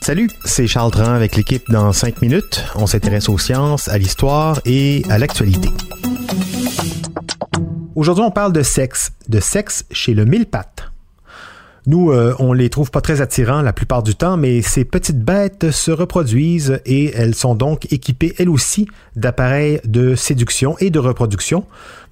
Salut, c'est Charles Tran avec l'équipe dans 5 minutes. On s'intéresse aux sciences, à l'histoire et à l'actualité. Aujourd'hui, on parle de sexe, de sexe chez le mille-pattes. Nous, euh, on les trouve pas très attirants la plupart du temps, mais ces petites bêtes se reproduisent et elles sont donc équipées elles aussi d'appareils de séduction et de reproduction.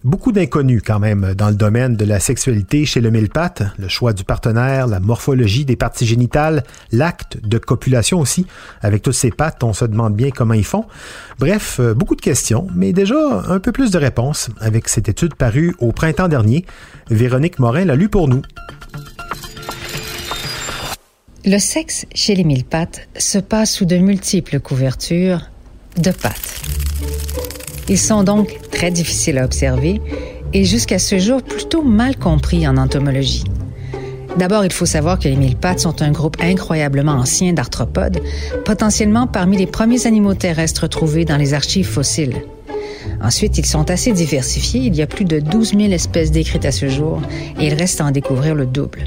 Beaucoup d'inconnus quand même dans le domaine de la sexualité chez le mille-pattes, le choix du partenaire, la morphologie des parties génitales, l'acte de copulation aussi. Avec toutes ces pattes, on se demande bien comment ils font. Bref, euh, beaucoup de questions, mais déjà un peu plus de réponses avec cette étude parue au printemps dernier. Véronique Morin l'a lu pour nous. Le sexe chez les mille pattes se passe sous de multiples couvertures de pattes. Ils sont donc très difficiles à observer et jusqu'à ce jour plutôt mal compris en entomologie. D'abord, il faut savoir que les mille pattes sont un groupe incroyablement ancien d'arthropodes, potentiellement parmi les premiers animaux terrestres trouvés dans les archives fossiles. Ensuite, ils sont assez diversifiés. Il y a plus de 12 000 espèces décrites à ce jour et il reste à en découvrir le double.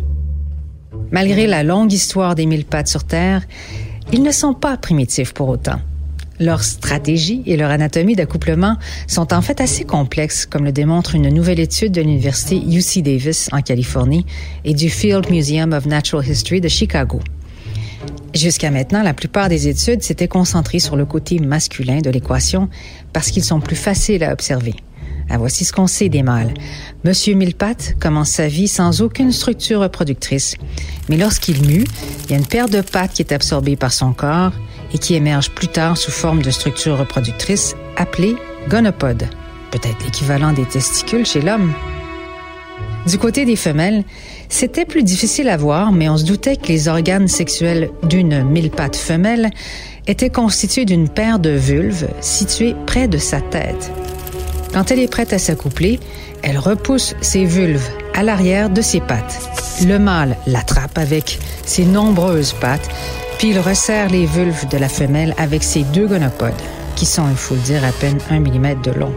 Malgré la longue histoire des mille pattes sur Terre, ils ne sont pas primitifs pour autant. Leur stratégie et leur anatomie d'accouplement sont en fait assez complexes, comme le démontre une nouvelle étude de l'Université UC Davis en Californie et du Field Museum of Natural History de Chicago. Jusqu'à maintenant, la plupart des études s'étaient concentrées sur le côté masculin de l'équation parce qu'ils sont plus faciles à observer. Ah, voici ce qu'on sait des mâles. Monsieur Millepattes commence sa vie sans aucune structure reproductrice. Mais lorsqu'il mue, il y a une paire de pattes qui est absorbée par son corps et qui émerge plus tard sous forme de structure reproductrice appelée gonopode. Peut-être l'équivalent des testicules chez l'homme. Du côté des femelles, c'était plus difficile à voir, mais on se doutait que les organes sexuels d'une mille-pattes femelle étaient constitués d'une paire de vulves situées près de sa tête. Quand elle est prête à s'accoupler, elle repousse ses vulves à l'arrière de ses pattes. Le mâle l'attrape avec ses nombreuses pattes, puis il resserre les vulves de la femelle avec ses deux gonopodes, qui sont, il faut le dire, à peine un millimètre de long.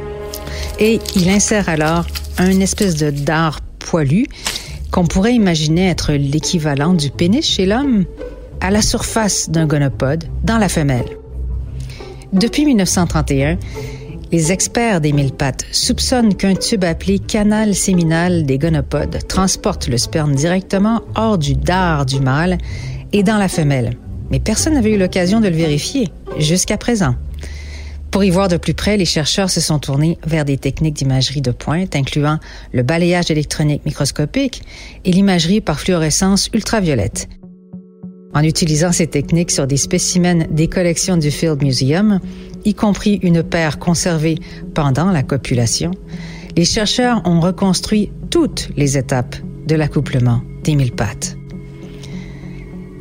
Et il insère alors un espèce de dard poilu qu'on pourrait imaginer être l'équivalent du pénis chez l'homme à la surface d'un gonopode dans la femelle. Depuis 1931, les experts des mille pattes soupçonnent qu'un tube appelé canal séminal des gonopodes transporte le sperme directement hors du dard du mâle et dans la femelle. Mais personne n'avait eu l'occasion de le vérifier jusqu'à présent. Pour y voir de plus près, les chercheurs se sont tournés vers des techniques d'imagerie de pointe, incluant le balayage électronique microscopique et l'imagerie par fluorescence ultraviolette. En utilisant ces techniques sur des spécimens des collections du Field Museum, y compris une paire conservée pendant la copulation, les chercheurs ont reconstruit toutes les étapes de l'accouplement des mille pattes.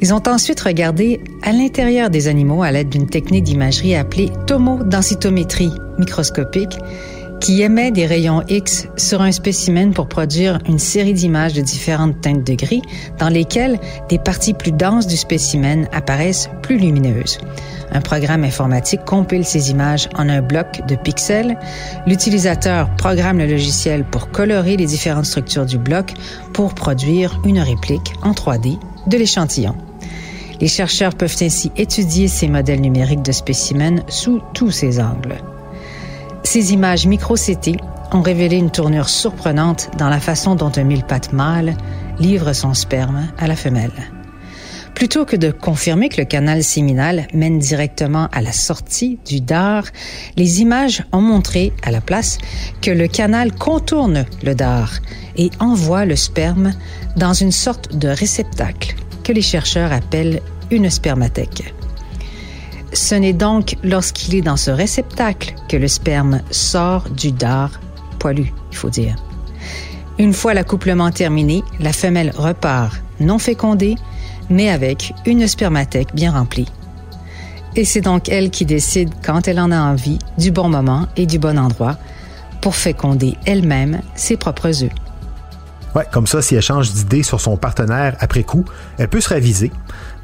Ils ont ensuite regardé à l'intérieur des animaux à l'aide d'une technique d'imagerie appelée tomodensitométrie microscopique qui émet des rayons X sur un spécimen pour produire une série d'images de différentes teintes de gris dans lesquelles des parties plus denses du spécimen apparaissent plus lumineuses. Un programme informatique compile ces images en un bloc de pixels. L'utilisateur programme le logiciel pour colorer les différentes structures du bloc pour produire une réplique en 3D de l'échantillon. Les chercheurs peuvent ainsi étudier ces modèles numériques de spécimens sous tous ces angles. Ces images micro-CT ont révélé une tournure surprenante dans la façon dont un mille-pattes mâle livre son sperme à la femelle. Plutôt que de confirmer que le canal séminal mène directement à la sortie du dard, les images ont montré à la place que le canal contourne le dard et envoie le sperme dans une sorte de réceptacle que les chercheurs appellent une spermathèque. Ce n'est donc lorsqu'il est dans ce réceptacle que le sperme sort du dard poilu, il faut dire. Une fois l'accouplement terminé, la femelle repart non fécondée, mais avec une spermathèque bien remplie. Et c'est donc elle qui décide, quand elle en a envie, du bon moment et du bon endroit pour féconder elle-même ses propres œufs. Ouais, comme ça, si elle change d'idée sur son partenaire après coup, elle peut se réviser.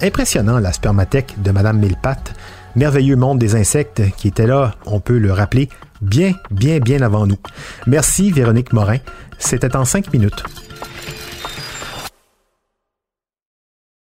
Impressionnant, la spermathèque de Madame Millepatte. Merveilleux monde des insectes qui était là, on peut le rappeler, bien, bien, bien avant nous. Merci Véronique Morin. C'était en cinq minutes.